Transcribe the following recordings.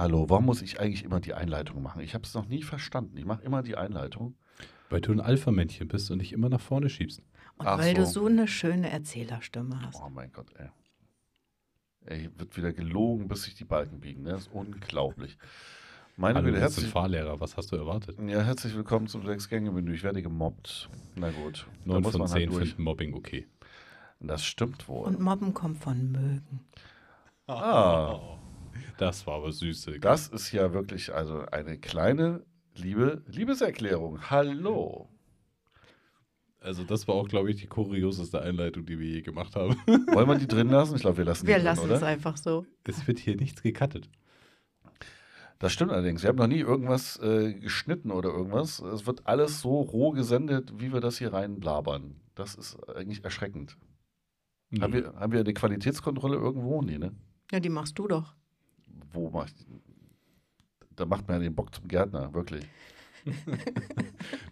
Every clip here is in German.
Hallo, warum muss ich eigentlich immer die Einleitung machen? Ich habe es noch nie verstanden. Ich mache immer die Einleitung. Weil du ein Alpha-Männchen bist und dich immer nach vorne schiebst. Und Ach weil du so. so eine schöne Erzählerstimme hast. Oh mein Gott, ey. Ey, wird wieder gelogen, bis sich die Balken biegen. Ne? Das ist unglaublich. Meine Hallo, Güte, du bist ein herzlich, Fahrlehrer. Was hast du erwartet? ja, herzlich willkommen zum Sechs-Gänge-Menü. Ich werde gemobbt. Na gut. da 9 muss von man 10 halt finden Mobbing okay. Das stimmt wohl. Und Mobben kommt von mögen. ah, Das war aber süße. das ist ja wirklich also eine kleine Liebe, Liebeserklärung. Hallo. Also das war auch, glaube ich, die kurioseste Einleitung, die wir je gemacht haben. Wollen wir die drin lassen? Ich glaube, wir lassen Wir die drin, lassen oder? es einfach so. Es wird hier nichts gecuttet. Das stimmt allerdings. Wir haben noch nie irgendwas äh, geschnitten oder irgendwas. Es wird alles so roh gesendet, wie wir das hier reinblabern. Das ist eigentlich erschreckend. Haben, wir, haben wir eine Qualitätskontrolle irgendwo? Nee, ne? Ja, die machst du doch. Wo macht. Da macht man ja den Bock zum Gärtner, wirklich.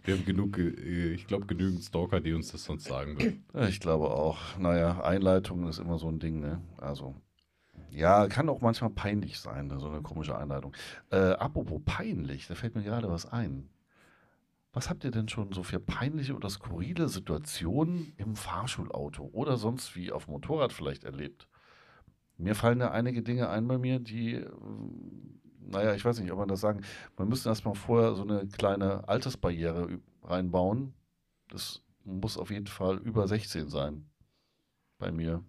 wir haben genug, äh, ich glaube, genügend Stalker, die uns das sonst sagen würden. Ich glaube auch. Naja, Einleitung ist immer so ein Ding, ne? Also. Ja, kann auch manchmal peinlich sein, ne, so eine komische Einleitung. Äh, apropos peinlich, da fällt mir gerade was ein. Was habt ihr denn schon so für peinliche oder skurrile Situationen im Fahrschulauto oder sonst wie auf dem Motorrad vielleicht erlebt? Mir fallen da einige Dinge ein bei mir, die, äh, naja, ich weiß nicht, ob man das sagen, man müsste erstmal vorher so eine kleine Altersbarriere reinbauen. Das muss auf jeden Fall über 16 sein. Bei mir.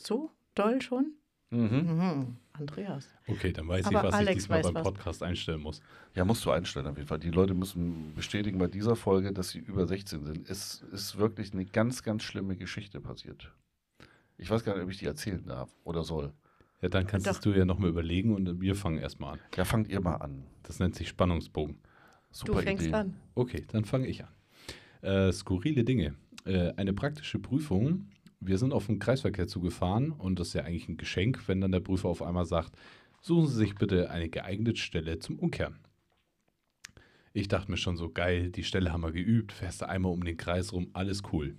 So doll schon? Mhm. Mhm. Andreas. Okay, dann weiß Aber ich, was Alex ich diesmal beim was. Podcast einstellen muss. Ja, musst du einstellen auf jeden Fall. Die Leute müssen bestätigen bei dieser Folge, dass sie über 16 sind. Es ist wirklich eine ganz, ganz schlimme Geschichte passiert. Ich weiß gar nicht, ob ich die erzählen darf oder soll. Ja, dann kannst Doch. du ja noch mal überlegen und wir fangen erstmal an. Ja, fangt ihr mal an. Das nennt sich Spannungsbogen. Super du fängst Idee. an. Okay, dann fange ich an. Äh, skurrile Dinge. Äh, eine praktische Prüfung. Wir sind auf den Kreisverkehr zugefahren und das ist ja eigentlich ein Geschenk, wenn dann der Prüfer auf einmal sagt, suchen Sie sich bitte eine geeignete Stelle zum Umkehren. Ich dachte mir schon so, geil, die Stelle haben wir geübt, fährst du einmal um den Kreis rum, alles cool.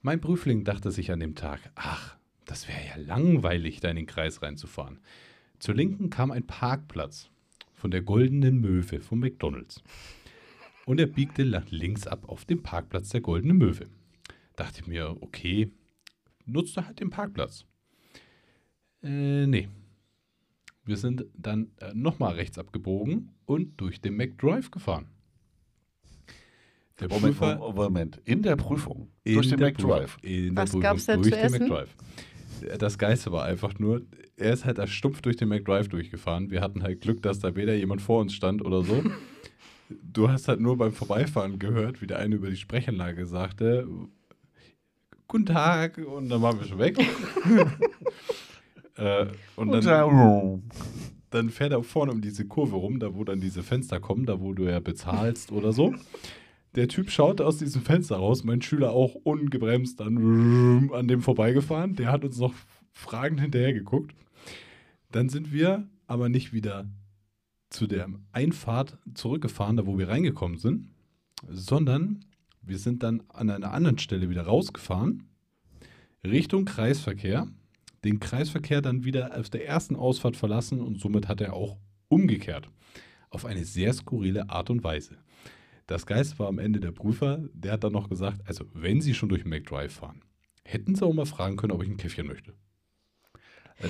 Mein Prüfling dachte sich an dem Tag, ach, das wäre ja langweilig, da in den Kreis reinzufahren. Zur Linken kam ein Parkplatz von der Goldenen Möwe von McDonalds und er biegte links ab auf den Parkplatz der Goldene Möwe. Dachte ich mir, okay, nutzt er halt den Parkplatz. Äh, nee. Wir sind dann äh, nochmal rechts abgebogen und durch den McDrive gefahren. Der Moment, Prüfer- Moment. In der Prüfung. in durch den McDrive. Was gab's Prüfung da durch zu den essen? McDrive. Das Geiste war einfach nur, er ist halt als stumpf durch den McDrive durchgefahren. Wir hatten halt Glück, dass da weder jemand vor uns stand oder so. Du hast halt nur beim Vorbeifahren gehört, wie der eine über die Sprechanlage sagte, Guten Tag, und dann waren wir schon weg. äh, und dann, dann fährt er vorne um diese Kurve rum, da wo dann diese Fenster kommen, da wo du ja bezahlst oder so. Der Typ schaut aus diesem Fenster raus, mein Schüler auch ungebremst dann an dem vorbeigefahren. Der hat uns noch fragend hinterher geguckt. Dann sind wir aber nicht wieder zu der Einfahrt zurückgefahren, da wo wir reingekommen sind, sondern wir sind dann an einer anderen Stelle wieder rausgefahren, Richtung Kreisverkehr, den Kreisverkehr dann wieder auf der ersten Ausfahrt verlassen und somit hat er auch umgekehrt. Auf eine sehr skurrile Art und Weise. Das Geist war am Ende der Prüfer, der hat dann noch gesagt, also wenn Sie schon durch den McDrive fahren, hätten Sie auch mal fragen können, ob ich ein Käffchen möchte.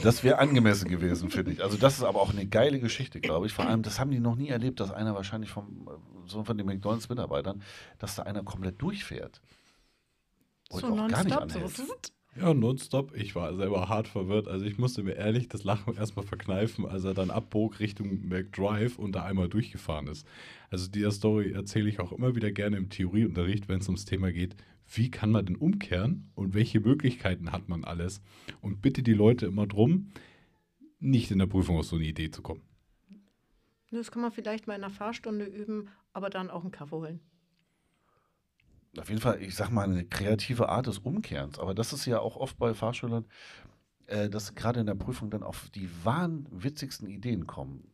Das wäre angemessen gewesen, finde ich. Also das ist aber auch eine geile Geschichte, glaube ich. Vor allem, das haben die noch nie erlebt, dass einer wahrscheinlich vom, äh, so von den McDonalds-Mitarbeitern, dass da einer komplett durchfährt. Und So auch gar nicht nonstop. So. Ja, nonstop. Ich war selber hart verwirrt. Also ich musste mir ehrlich das Lachen erstmal verkneifen, als er dann abbog Richtung McDrive und da einmal durchgefahren ist. Also die Story erzähle ich auch immer wieder gerne im Theorieunterricht, wenn es ums Thema geht, wie kann man denn umkehren und welche Möglichkeiten hat man alles. Und bitte die Leute immer drum, nicht in der Prüfung auf so eine Idee zu kommen. Das kann man vielleicht mal in einer Fahrstunde üben, aber dann auch einen Kaffee holen. Auf jeden Fall, ich sag mal, eine kreative Art des Umkehrens. Aber das ist ja auch oft bei Fahrschülern, äh, dass sie gerade in der Prüfung dann auf die wahnwitzigsten Ideen kommen.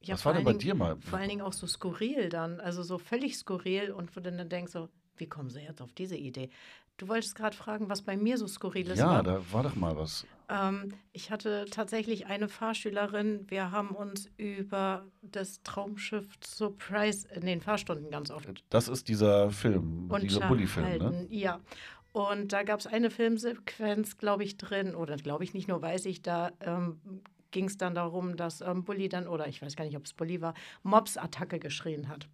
Ja, Was vor war denn allen bei Dingen- dir mal? Vor allen Dingen auch so skurril dann, also so völlig skurril und wo du dann denkst so, wie kommen sie jetzt auf diese Idee? Du wolltest gerade fragen, was bei mir so skurril ist. Ja, war. da war doch mal was. Ähm, ich hatte tatsächlich eine Fahrschülerin, wir haben uns über das Traumschiff Surprise in den Fahrstunden ganz oft Das ist dieser Film, dieser Bully-Film, ne? Ja. Und da gab es eine Filmsequenz, glaube ich, drin, oder glaube ich nicht nur, weiß ich, da ähm, ging es dann darum, dass ähm, Bully dann, oder ich weiß gar nicht, ob es Bully war, Mobs-Attacke geschrien hat.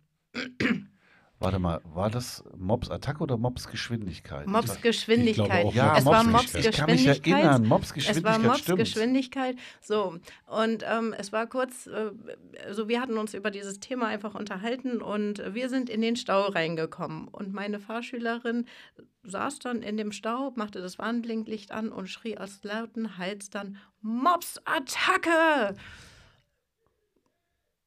Warte mal, war das Mobs Attacke oder Mobs Geschwindigkeit? Mobs Ich- Geschwindigkeit. auch ja, es war Mobs Mobs Ich kann mich Geschwindigkeit. erinnern, Mobs Es war Geschwindigkeit Mobs stimmt. Geschwindigkeit. So, und ähm, es war kurz, äh, also wir hatten uns über dieses Thema einfach unterhalten und wir sind in den Stau reingekommen. Und meine Fahrschülerin saß dann in dem Stau, machte das Warnblinklicht an und schrie aus lauten Hals dann: Mobs-Attacke!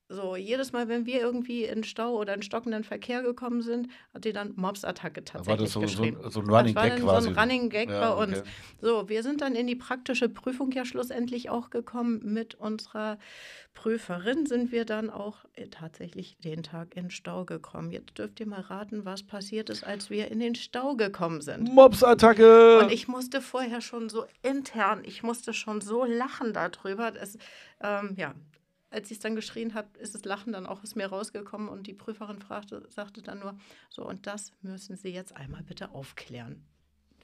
So, jedes Mal, wenn wir irgendwie in Stau oder in stockenden Verkehr gekommen sind, hat die dann Mobs-Attacke tatsächlich War das so, so, geschrien. ein- so ein Running das war Gag quasi? so ein Running Gag Ja, bei uns. okay. So, wir sind dann in die praktische Prüfung ja schlussendlich auch gekommen. Mit unserer Prüferin sind wir dann auch äh, tatsächlich den Tag in Stau gekommen. Jetzt dürft ihr mal raten, was passiert ist, als wir in den Stau gekommen sind. Mobs Attacke! Und ich musste vorher schon so intern, ich musste schon so lachen darüber. Es, ähm, ja, als ich es dann geschrien habe, ist das Lachen dann auch aus mir rausgekommen und die Prüferin fragte, sagte dann nur, so, und das müssen Sie jetzt einmal bitte aufklären.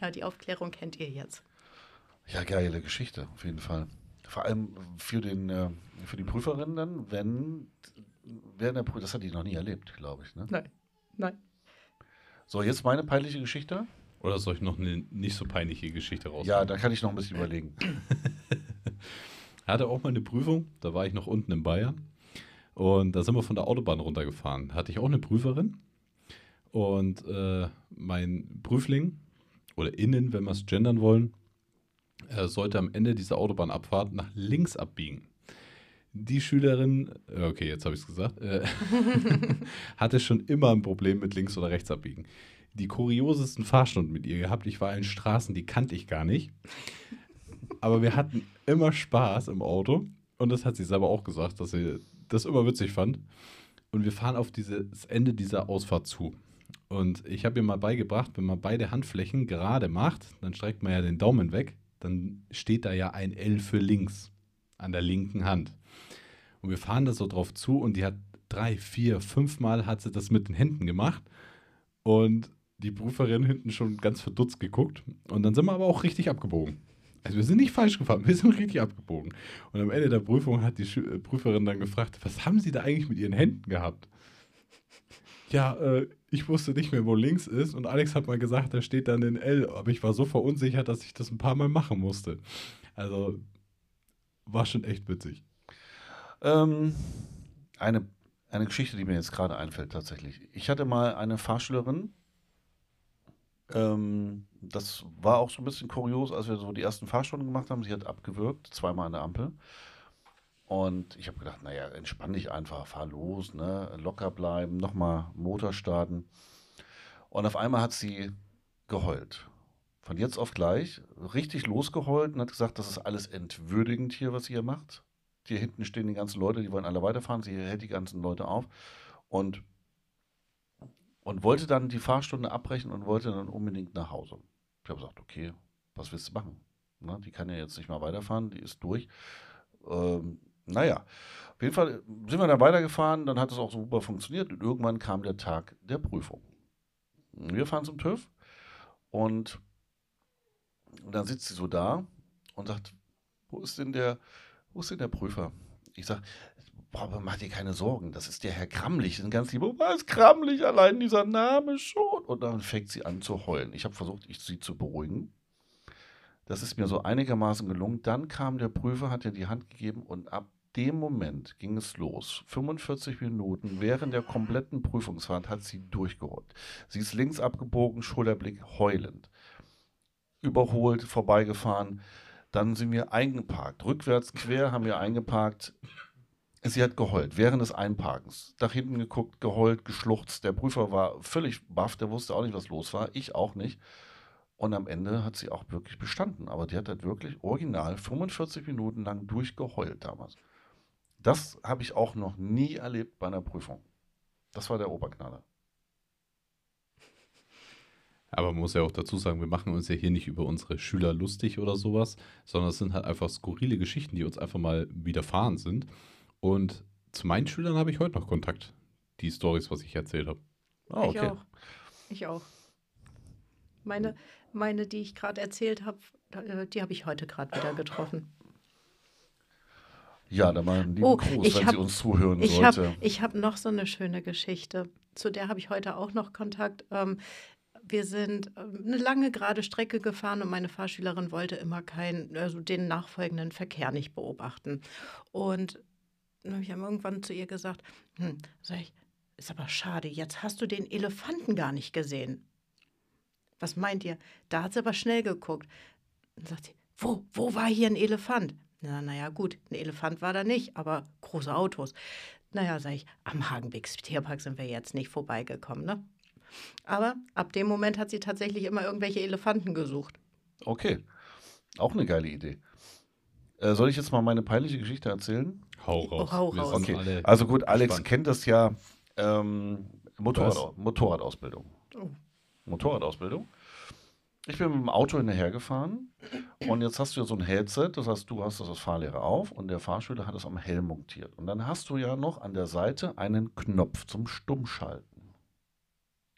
Ja, die Aufklärung kennt ihr jetzt. Ja, geile Geschichte, auf jeden Fall. Vor allem für, den, äh, für die Prüferin dann, wenn während der Prüfung, das hat die noch nie erlebt, glaube ich. Ne? Nein, nein. So, jetzt meine peinliche Geschichte. Oder soll ich noch eine nicht so peinliche Geschichte raus? Ja, da kann ich noch ein bisschen überlegen. Hatte auch mal eine Prüfung, da war ich noch unten in Bayern. Und da sind wir von der Autobahn runtergefahren. Hatte ich auch eine Prüferin. Und äh, mein Prüfling, oder innen, wenn wir es gendern wollen, äh, sollte am Ende dieser Autobahnabfahrt nach links abbiegen. Die Schülerin, äh, okay, jetzt habe ich es gesagt, äh, hatte schon immer ein Problem mit links oder rechts abbiegen. Die kuriosesten Fahrstunden mit ihr gehabt. Ich war in Straßen, die kannte ich gar nicht. Aber wir hatten immer Spaß im Auto. Und das hat sie selber auch gesagt, dass sie das immer witzig fand. Und wir fahren auf dieses Ende dieser Ausfahrt zu. Und ich habe ihr mal beigebracht, wenn man beide Handflächen gerade macht, dann streckt man ja den Daumen weg, dann steht da ja ein L für links an der linken Hand. Und wir fahren da so drauf zu und die hat drei, vier, fünf Mal hat sie das mit den Händen gemacht. Und die Prüferin hinten schon ganz verdutzt geguckt. Und dann sind wir aber auch richtig abgebogen. Also wir sind nicht falsch gefahren, wir sind richtig abgebogen. Und am Ende der Prüfung hat die äh, Prüferin dann gefragt, was haben Sie da eigentlich mit Ihren Händen gehabt? Ja, äh, ich wusste nicht mehr, wo links ist. Und Alex hat mal gesagt, da steht dann ein L. Aber ich war so verunsichert, dass ich das ein paar Mal machen musste. Also war schon echt witzig. Ähm, eine, eine Geschichte, die mir jetzt gerade einfällt, tatsächlich. Ich hatte mal eine Fahrschülerin, ähm, das war auch so ein bisschen kurios, als wir so die ersten Fahrstunden gemacht haben. Sie hat abgewürgt, zweimal an der Ampel. Und ich habe gedacht, naja, entspann dich einfach, fahr los, ne? locker bleiben, nochmal Motor starten. Und auf einmal hat sie geheult. Von jetzt auf gleich, richtig losgeheult und hat gesagt, das ist alles entwürdigend hier, was ihr macht. Hier hinten stehen die ganzen Leute, die wollen alle weiterfahren. Sie hält die ganzen Leute auf und, und wollte dann die Fahrstunde abbrechen und wollte dann unbedingt nach Hause. Ich habe gesagt, okay, was willst du machen? Na, die kann ja jetzt nicht mal weiterfahren, die ist durch. Ähm, naja, auf jeden Fall sind wir dann weitergefahren, dann hat es auch super funktioniert und irgendwann kam der Tag der Prüfung. Wir fahren zum TÜV und dann sitzt sie so da und sagt, wo ist denn der, wo ist denn der Prüfer? Ich sage, boah, mach dir keine Sorgen, das ist der Herr Kramlich. Ein ganz lieber, was Kramlich, allein dieser Name schon. Und dann fängt sie an zu heulen. Ich habe versucht, ich, sie zu beruhigen. Das ist mir so einigermaßen gelungen. Dann kam der Prüfer, hat ihr die Hand gegeben und ab dem Moment ging es los. 45 Minuten während der kompletten Prüfungsfahrt hat sie durchgeholt. Sie ist links abgebogen, Schulterblick heulend. Überholt, vorbeigefahren. Dann sind wir eingeparkt. Rückwärts quer haben wir eingeparkt. Sie hat geheult, während des Einparkens. Nach hinten geguckt, geheult, geschluchzt. Der Prüfer war völlig baff, der wusste auch nicht, was los war. Ich auch nicht. Und am Ende hat sie auch wirklich bestanden. Aber die hat halt wirklich original 45 Minuten lang durchgeheult damals. Das habe ich auch noch nie erlebt bei einer Prüfung. Das war der Oberknaller. Aber man muss ja auch dazu sagen, wir machen uns ja hier nicht über unsere Schüler lustig oder sowas, sondern es sind halt einfach skurrile Geschichten, die uns einfach mal widerfahren sind. Und zu meinen Schülern habe ich heute noch Kontakt. Die Stories, was ich erzählt habe. Ah, Ich auch. Ich auch. Meine, meine die ich gerade erzählt habe, äh, die habe ich heute gerade wieder getroffen. Ja, dann mal einen lieben Oh, Gruß, wenn hab- sie uns zuhören Ich sollte. habe ich hab noch so eine schöne Geschichte. Zu der habe ich heute auch noch Kontakt. Ähm, wir sind ähm, eine lange gerade Strecke gefahren und meine Fahrschülerin wollte immer keinen, also den nachfolgenden Verkehr nicht beobachten. Und dann habe ich irgendwann zu ihr gesagt, hm, sag ich, ist aber schade, jetzt hast du den Elefanten gar nicht gesehen. Was meint ihr? Da hat sie aber schnell geguckt. Dann sagt sie, wo, wo war hier ein Elefant? Na, naja, gut, ein Elefant war da nicht, aber große Autos. Naja, sag ich, am Hagenbecks Tierpark sind wir jetzt nicht vorbeigekommen, ne? Aber ab dem Moment hat sie tatsächlich immer irgendwelche Elefanten gesucht. Okay, auch eine geile Idee. Äh, soll ich jetzt mal meine peinliche Geschichte erzählen? Hau raus. hau raus. Okay, also gut, Alex gespannt. kennt das ja. Ähm, Motorrad, Motorradausbildung. Oh. Motorradausbildung. Ich bin mit dem Auto hinterher gefahren und jetzt hast du ja so ein Headset, das heißt, du hast das als Fahrlehrer auf und der Fahrschüler hat es am Helm montiert. Und dann hast du ja noch an der Seite einen Knopf zum Stummschalten.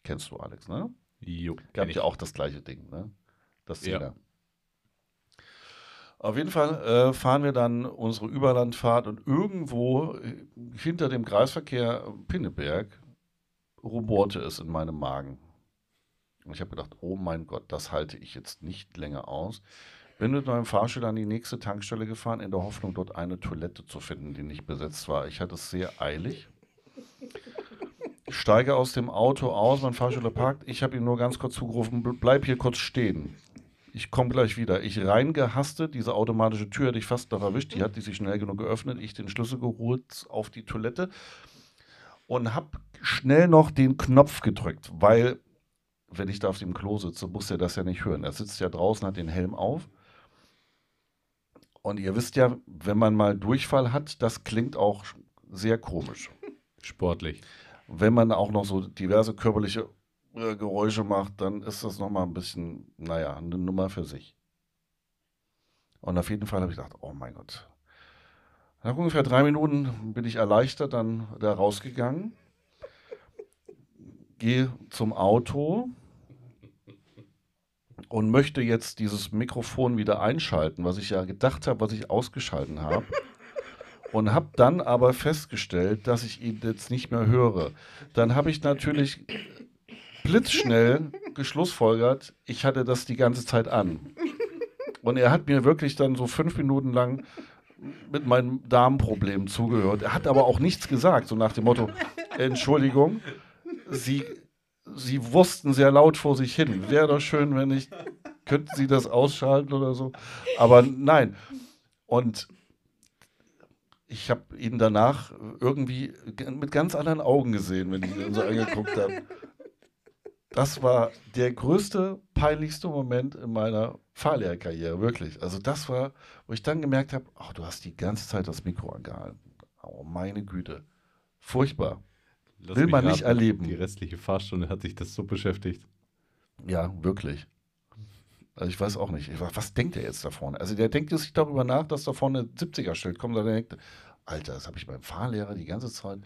Kennst du, Alex, ne? Jo, ich. ja auch das gleiche Ding, ne? Das Ja. Auf jeden Fall äh, fahren wir dann unsere Überlandfahrt und irgendwo äh, hinter dem Kreisverkehr Pinneberg rumorte es in meinem Magen. Und ich habe gedacht, oh mein Gott, das halte ich jetzt nicht länger aus. Bin mit meinem Fahrschüler an die nächste Tankstelle gefahren, in der Hoffnung, dort eine Toilette zu finden, die nicht besetzt war. Ich hatte es sehr eilig. Steige aus dem Auto aus, mein Fahrschüler parkt. Ich habe ihm nur ganz kurz zugerufen, "Ble- bleib hier kurz stehen. Ich komme gleich wieder. Ich reingehastet, diese automatische Tür hätte ich fast noch erwischt. Die hat die sich schnell genug geöffnet. Ich den Schlüssel geholt auf die Toilette und habe schnell noch den Knopf gedrückt, weil, wenn ich da auf dem Klo sitze, muss er das ja nicht hören. Er sitzt ja draußen, hat den Helm auf. Und ihr wisst ja, wenn man mal Durchfall hat, das klingt auch sehr komisch. Sportlich. Wenn man auch noch so diverse körperliche äh, Geräusche macht, dann ist das nochmal ein bisschen, naja, eine Nummer für sich. Und auf jeden Fall habe ich gedacht, oh mein Gott. Nach ungefähr drei Minuten bin ich erleichtert dann da rausgegangen, gehe zum Auto und möchte jetzt dieses Mikrofon wieder einschalten, was ich ja gedacht habe, was ich ausgeschalten habe. Und habe dann aber festgestellt, dass ich ihn jetzt nicht mehr höre. Dann habe ich natürlich blitzschnell geschlussfolgert, ich hatte das die ganze Zeit an. Und er hat mir wirklich dann so fünf Minuten lang mit meinem Darmproblem zugehört. Er hat aber auch nichts gesagt, so nach dem Motto, Entschuldigung, Sie, Sie wussten sehr laut vor sich hin. Wäre doch schön, wenn ich, könnten Sie das ausschalten oder so. Aber nein. Und ich habe ihn danach irgendwie mit ganz anderen Augen gesehen, wenn ich ihn so angeguckt habe. Das war der größte, peinlichste Moment in meiner Fahrlehrerkarriere, wirklich. Also das war, wo ich dann gemerkt habe, oh, du hast die ganze Zeit das Mikro angehalten. Oh, meine Güte. Furchtbar. Lass Will man nicht raten, erleben. Die restliche Fahrstunde hat sich das so beschäftigt. Ja, wirklich. Also ich weiß auch nicht. Ich, was denkt er jetzt da vorne? Also der denkt sich darüber nach, dass da vorne ein 70er-Schild kommt. Und er denkt, Alter, das habe ich beim Fahrlehrer die ganze Zeit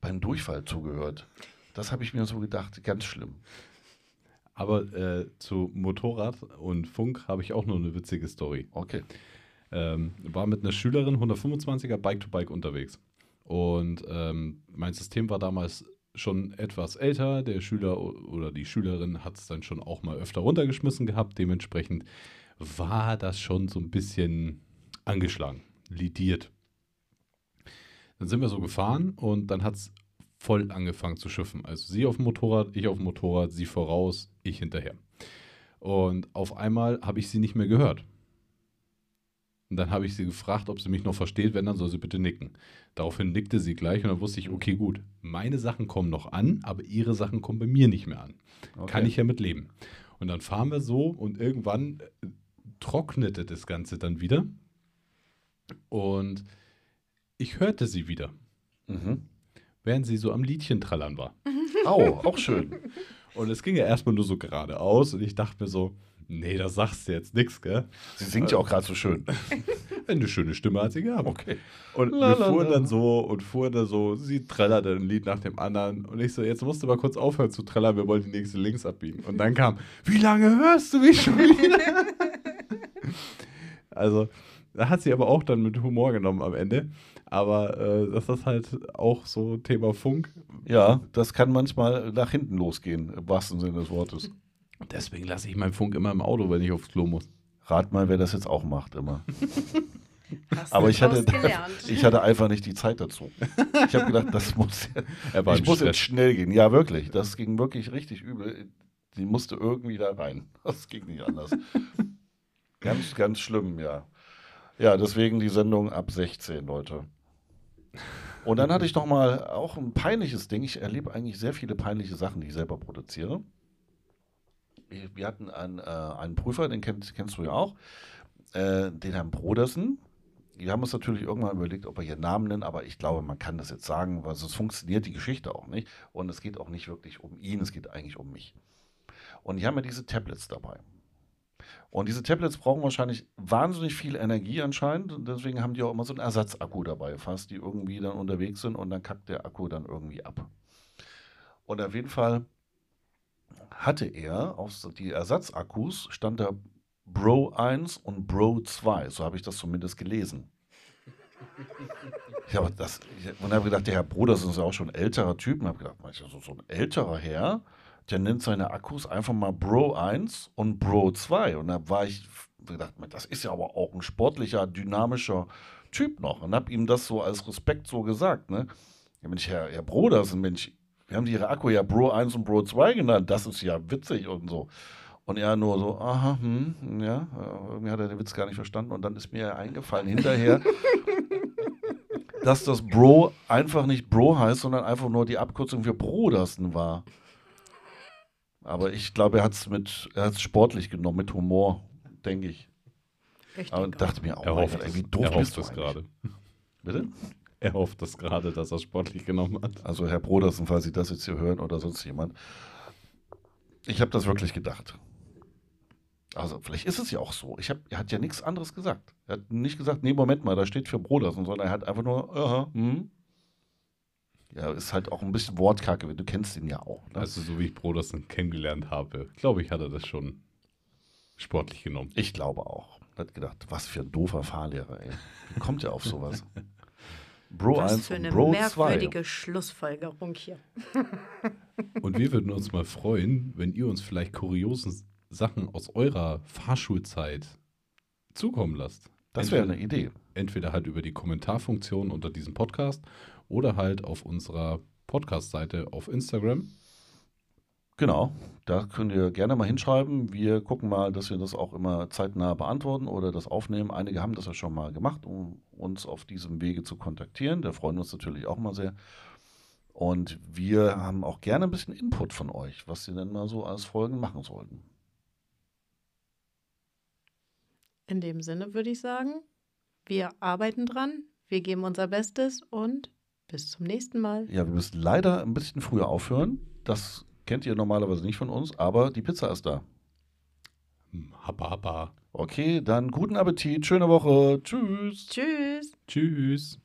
beim Durchfall zugehört. Das habe ich mir so gedacht. Ganz schlimm. Aber äh, zu Motorrad und Funk habe ich auch noch eine witzige Story. Okay. Ähm, war mit einer Schülerin 125er Bike-to-Bike unterwegs. Und ähm, mein System war damals schon etwas älter. Der Schüler oder die Schülerin hat es dann schon auch mal öfter runtergeschmissen gehabt. Dementsprechend war das schon so ein bisschen angeschlagen, lidiert. Dann sind wir so gefahren und dann hat es voll angefangen zu schiffen. Also sie auf dem Motorrad, ich auf dem Motorrad, sie voraus, ich hinterher. Und auf einmal habe ich sie nicht mehr gehört. Und dann habe ich sie gefragt, ob sie mich noch versteht. Wenn, dann soll sie bitte nicken. Daraufhin nickte sie gleich und dann wusste ich, okay, gut, meine Sachen kommen noch an, aber ihre Sachen kommen bei mir nicht mehr an. Okay. Kann ich ja mit leben. Und dann fahren wir so und irgendwann äh, trocknete das Ganze dann wieder. Und ich hörte sie wieder, Mhm. Während sie so am Liedchen trallern war. Au, auch schön. Und es ging ja erstmal nur so geradeaus und ich dachte mir so, nee, da sagst du jetzt nichts, gell? Sie singt ja auch gerade so schön. Eine schöne Stimme hat sie gehabt. Okay. Und La, wir fuhren dann so und fuhren dann so, sie trällerte ein Lied nach dem anderen. Und ich so, jetzt musst du mal kurz aufhören zu trällern, wir wollen die nächste links abbiegen. Und dann kam, wie lange hörst du mich schon wieder? also, hat sie aber auch dann mit Humor genommen am Ende. Aber äh, das ist halt auch so Thema Funk. Ja, das kann manchmal nach hinten losgehen, im wahrsten Sinne des Wortes. Deswegen lasse ich meinen Funk immer im Auto, wenn ich aufs Klo muss. Rat mal, wer das jetzt auch macht, immer. Hast Aber du ich hatte, ich hatte einfach nicht die Zeit dazu. Ich habe gedacht, das muss, Er war ich muss jetzt schnell gehen. Ja, wirklich. Das ging wirklich richtig übel. Die musste irgendwie da rein. Das ging nicht anders. ganz, ganz schlimm, ja. Ja, deswegen die Sendung ab 16, Leute. Und dann hatte ich noch mal auch ein peinliches Ding. Ich erlebe eigentlich sehr viele peinliche Sachen, die ich selber produziere. Wir hatten einen, äh, einen Prüfer, den kennst, kennst du ja auch, äh, den Herrn Brodersen. Wir haben uns natürlich irgendwann überlegt, ob wir hier Namen nennen, aber ich glaube, man kann das jetzt sagen, weil sonst funktioniert die Geschichte auch nicht. Und es geht auch nicht wirklich um ihn, es geht eigentlich um mich. Und die haben ja diese Tablets dabei. Und diese Tablets brauchen wahrscheinlich wahnsinnig viel Energie anscheinend. Und deswegen haben die auch immer so einen Ersatzakku dabei, falls die irgendwie dann unterwegs sind und dann kackt der Akku dann irgendwie ab. Und auf jeden Fall hatte er auf die Ersatzakkus stand da Bro 1 und Bro 2. So habe ich das zumindest gelesen. Ich habe das, ich, habe gedacht, der Herr Bro, das ist ja auch schon ein älterer Typ. Und habe gedacht, so, so ein älterer Herr, der nennt seine Akkus einfach mal Bro 1 und Bro 2. Und da war ich gedacht, das ist ja aber auch ein sportlicher, dynamischer Typ noch. Und habe ihm das so als Respekt so gesagt. Ne? Ja, Mensch, Herr, Herr Bro, das ist ein Mensch, wir haben ihre Akku ja Bro 1 und Bro 2 genannt. Das ist ja witzig und so. Und er nur so, aha, hm, ja, äh, irgendwie hat er den Witz gar nicht verstanden. Und dann ist mir eingefallen hinterher, dass das Bro einfach nicht Bro heißt, sondern einfach nur die Abkürzung für Brodersen war. Aber ich glaube, er hat es mit, er hat's sportlich genommen, mit Humor, denke ich. Richtig Aber dachte mir, oh Er hofft, Gott, wie doof er bist hofft eigentlich? gerade. Bitte? Er hofft es gerade, dass er sportlich genommen hat. Also Herr Brodersen, falls Sie das jetzt hier hören oder sonst jemand. Ich habe das wirklich gedacht. Also vielleicht ist es ja auch so. Ich hab, er hat ja nichts anderes gesagt. Er hat nicht gesagt, nee, Moment mal, da steht für Brodersen, sondern er hat einfach nur, aha, hm. Ja, ist halt auch ein bisschen Wortkacke, du kennst ihn ja auch. Ne? Also, so wie ich Brodersen kennengelernt habe, glaube ich, hat er das schon sportlich genommen. ich glaube auch. Er hat gedacht, was für ein doofer Fahrlehrer, ey. Wie kommt er auf sowas? Bro Was 1 für eine Bro 2. merkwürdige Schlussfolgerung hier. Und wir würden uns mal freuen, wenn ihr uns vielleicht kuriosen Sachen aus eurer Fahrschulzeit zukommen lasst. Das wäre eine Idee. Entweder halt über die Kommentarfunktion unter diesem Podcast oder halt auf unserer Podcast-Seite auf Instagram. Genau, da könnt ihr gerne mal hinschreiben. Wir gucken mal, dass wir das auch immer zeitnah beantworten oder das aufnehmen. Einige haben das ja schon mal gemacht, um uns auf diesem Wege zu kontaktieren. Da freuen wir uns natürlich auch mal sehr. Und wir haben auch gerne ein bisschen Input von euch, was sie denn mal so als Folgen machen sollten. In dem Sinne würde ich sagen, wir arbeiten dran, wir geben unser Bestes und bis zum nächsten Mal. Ja, wir müssen leider ein bisschen früher aufhören. Das kennt ihr normalerweise nicht von uns, aber die Pizza ist da. Hm, Happa, happa. Okay, dann guten Appetit, schöne Woche. Tschüss. Tschüss. Tschüss.